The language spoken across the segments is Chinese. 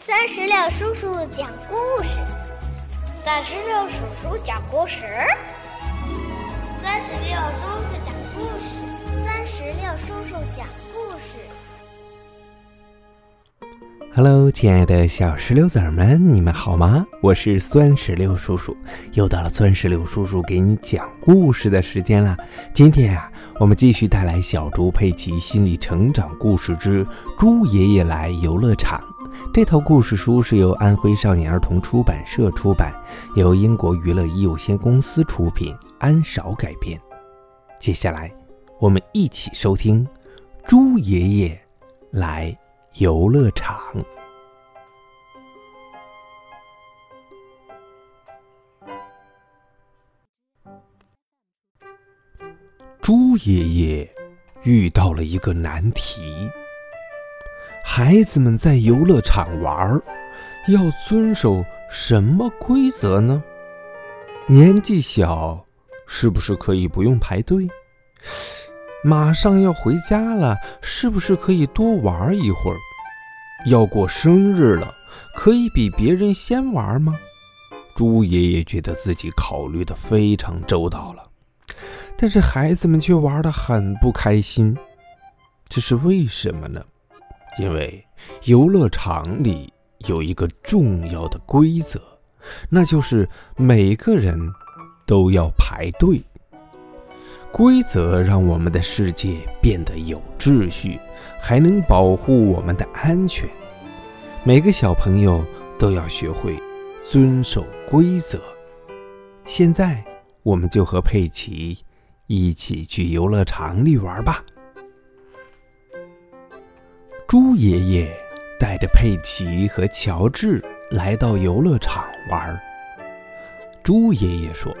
三十六叔叔讲故事，三十六叔叔讲故事，三十六叔叔讲故事，三十六叔叔讲故事。Hello，亲爱的小石榴籽儿们，你们好吗？我是酸石榴叔叔，又到了酸石榴叔叔给你讲故事的时间了。今天啊，我们继续带来小猪佩奇心理成长故事之《猪爷爷来游乐场》。这套故事书是由安徽少年儿童出版社出版，由英国娱乐一有限公司出品，安少改编。接下来，我们一起收听《猪爷爷来游乐场》。猪爷爷遇到了一个难题。孩子们在游乐场玩，要遵守什么规则呢？年纪小，是不是可以不用排队？马上要回家了，是不是可以多玩一会儿？要过生日了，可以比别人先玩吗？猪爷爷觉得自己考虑的非常周到了，但是孩子们却玩得很不开心，这是为什么呢？因为游乐场里有一个重要的规则，那就是每个人都要排队。规则让我们的世界变得有秩序，还能保护我们的安全。每个小朋友都要学会遵守规则。现在，我们就和佩奇一起去游乐场里玩吧。猪爷爷带着佩奇和乔治来到游乐场玩。猪爷爷说：“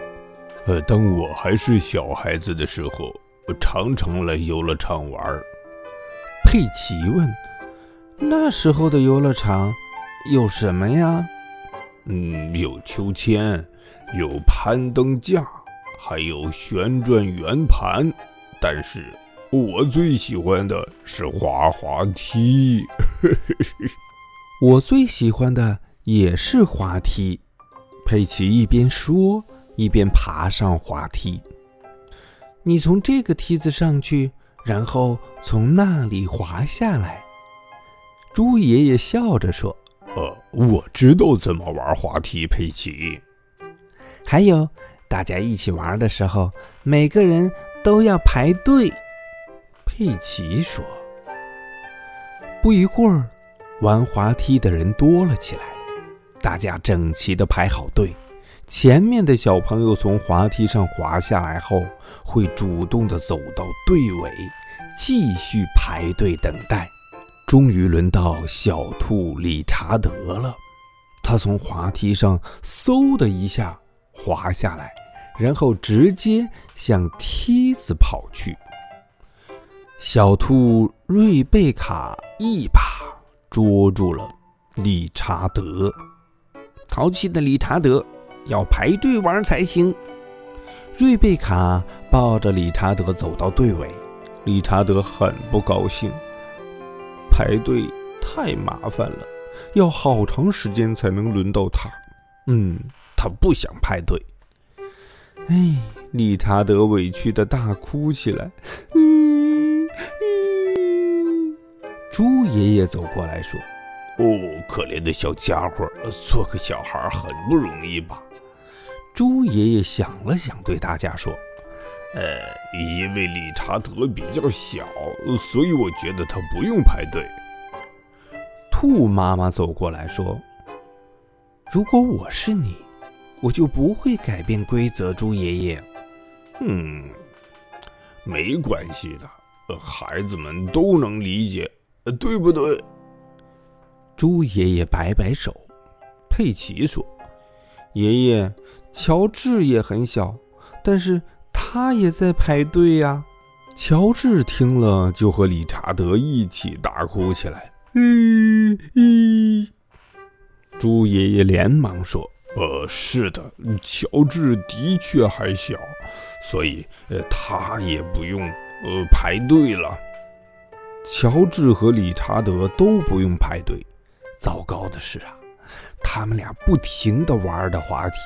呃，当我还是小孩子的时候，我常常来游乐场玩。”佩奇问：“那时候的游乐场有什么呀？”“嗯，有秋千，有攀登架，还有旋转圆盘，但是……”我最喜欢的是滑滑梯，我最喜欢的也是滑梯。佩奇一边说，一边爬上滑梯。你从这个梯子上去，然后从那里滑下来。猪爷爷笑着说：“呃，我知道怎么玩滑梯。”佩奇，还有，大家一起玩的时候，每个人都要排队。佩奇说：“不一会儿，玩滑梯的人多了起来，大家整齐的排好队。前面的小朋友从滑梯上滑下来后，会主动的走到队尾，继续排队等待。终于轮到小兔理查德了，他从滑梯上嗖的一下滑下来，然后直接向梯子跑去。”小兔瑞贝卡一把捉住了理查德，淘气的理查德要排队玩才行。瑞贝卡抱着理查德走到队尾，理查德很不高兴，排队太麻烦了，要好长时间才能轮到他。嗯，他不想排队。哎，理查德委屈的大哭起来。嗯猪爷爷走过来说：“哦，可怜的小家伙，做个小孩很不容易吧？”猪爷爷想了想，对大家说：“呃，因为理查德比较小，所以我觉得他不用排队。”兔妈妈走过来说：“如果我是你，我就不会改变规则。”猪爷爷：“嗯，没关系的，孩子们都能理解。”对不对？猪爷爷摆摆手。佩奇说：“爷爷，乔治也很小，但是他也在排队呀。”乔治听了，就和理查德一起大哭起来。嗯。猪爷爷连忙说：“呃，是的，乔治的确还小，所以呃，他也不用呃排队了。”乔治和理查德都不用排队，糟糕的是啊，他们俩不停地玩着滑梯。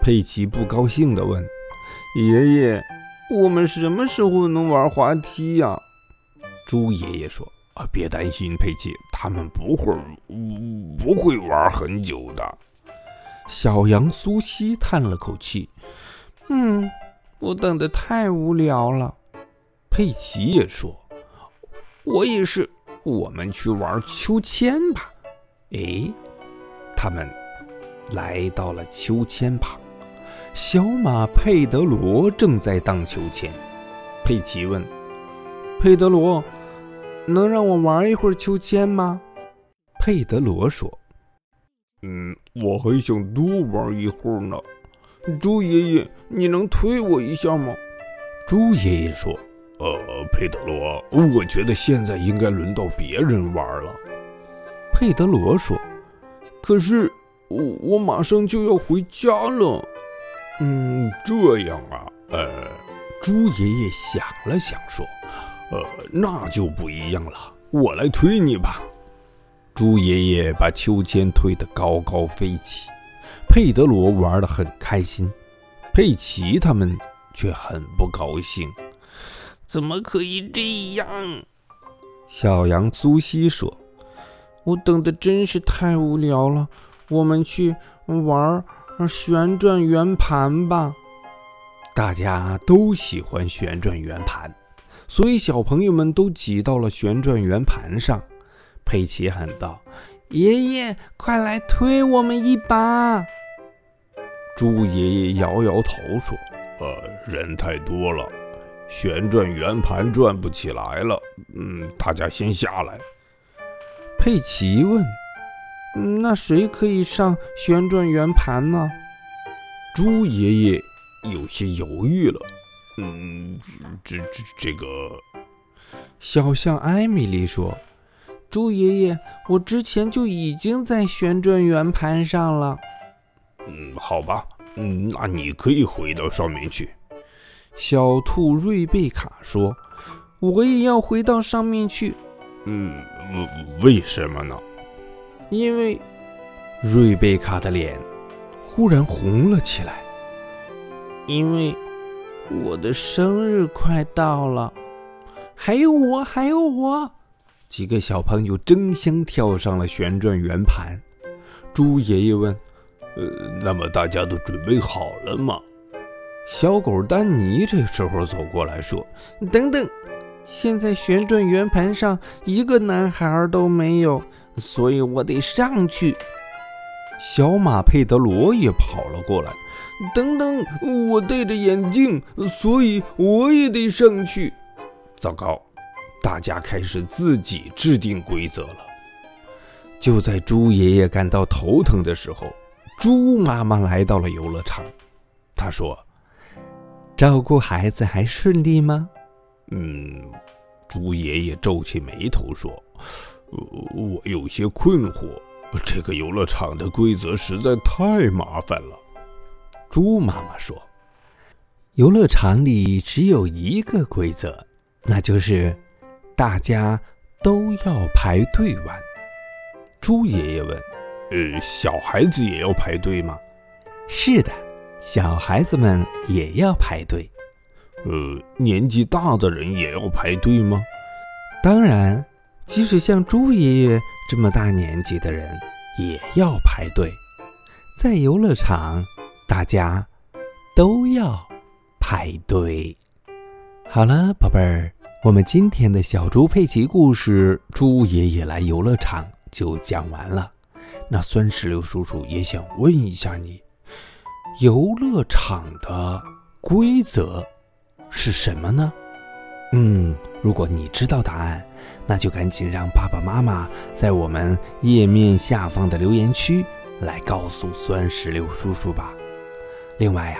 佩奇不高兴地问：“爷爷，我们什么时候能玩滑梯呀？”猪爷爷说：“啊，别担心，佩奇，他们不会，不会玩很久的。”小羊苏西叹了口气：“嗯，我等的太无聊了。”佩奇也说：“我也是。”我们去玩秋千吧。哎，他们来到了秋千旁，小马佩德罗正在荡秋千。佩奇问：“佩德罗，能让我玩一会儿秋千吗？”佩德罗说：“嗯，我还想多玩一会儿呢。猪爷爷，你能推我一下吗？”猪爷爷说。呃，佩德罗，我觉得现在应该轮到别人玩了。佩德罗说：“可是我我马上就要回家了。”嗯，这样啊，呃，猪爷爷想了想说：“呃，那就不一样了，我来推你吧。”猪爷爷把秋千推得高高飞起，佩德罗玩得很开心，佩奇他们却很不高兴。怎么可以这样？小羊苏西说：“我等的真是太无聊了，我们去玩旋转圆盘吧。”大家都喜欢旋转圆盘，所以小朋友们都挤到了旋转圆盘上。佩奇喊道：“爷爷，快来推我们一把！”猪爷爷摇摇头说：“呃，人太多了。”旋转圆盘转不起来了，嗯，大家先下来。佩奇问：“那谁可以上旋转圆盘呢？”猪爷爷有些犹豫了。嗯，这这这个，小象艾米丽说：“猪爷爷，我之前就已经在旋转圆盘上了。”嗯，好吧，嗯，那你可以回到上面去。小兔瑞贝卡说：“我也要回到上面去。”“嗯，为什么呢？”因为瑞贝卡的脸忽然红了起来。因为我的生日快到了，还有我，还有我！几个小朋友争相跳上了旋转圆盘。猪爷爷问：“呃，那么大家都准备好了吗？”小狗丹尼这时候走过来说：“等等，现在旋转圆盘上一个男孩都没有，所以我得上去。”小马佩德罗也跑了过来：“等等，我戴着眼镜，所以我也得上去。”糟糕，大家开始自己制定规则了。就在猪爷爷感到头疼的时候，猪妈妈来到了游乐场，她说。照顾孩子还顺利吗？嗯，猪爷爷皱起眉头说：“我有些困惑，这个游乐场的规则实在太麻烦了。”猪妈妈说：“游乐场里只有一个规则，那就是大家都要排队玩。”猪爷爷问：“呃，小孩子也要排队吗？”“是的。”小孩子们也要排队，呃，年纪大的人也要排队吗？当然，即使像猪爷爷这么大年纪的人也要排队。在游乐场，大家都要排队。好了，宝贝儿，我们今天的小猪佩奇故事《猪爷爷来游乐场》就讲完了。那酸石榴叔叔也想问一下你。游乐场的规则是什么呢？嗯，如果你知道答案，那就赶紧让爸爸妈妈在我们页面下方的留言区来告诉酸石榴叔叔吧。另外呀，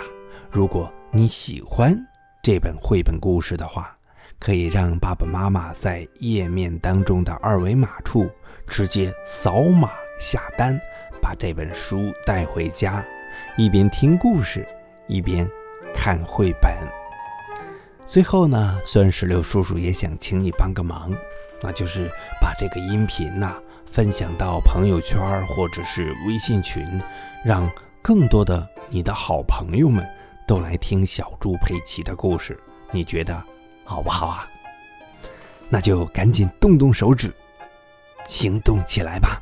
如果你喜欢这本绘本故事的话，可以让爸爸妈妈在页面当中的二维码处直接扫码下单，把这本书带回家。一边听故事，一边看绘本。最后呢，酸石榴叔叔也想请你帮个忙，那就是把这个音频呐分享到朋友圈或者是微信群，让更多的你的好朋友们都来听小猪佩奇的故事。你觉得好不好啊？那就赶紧动动手指，行动起来吧！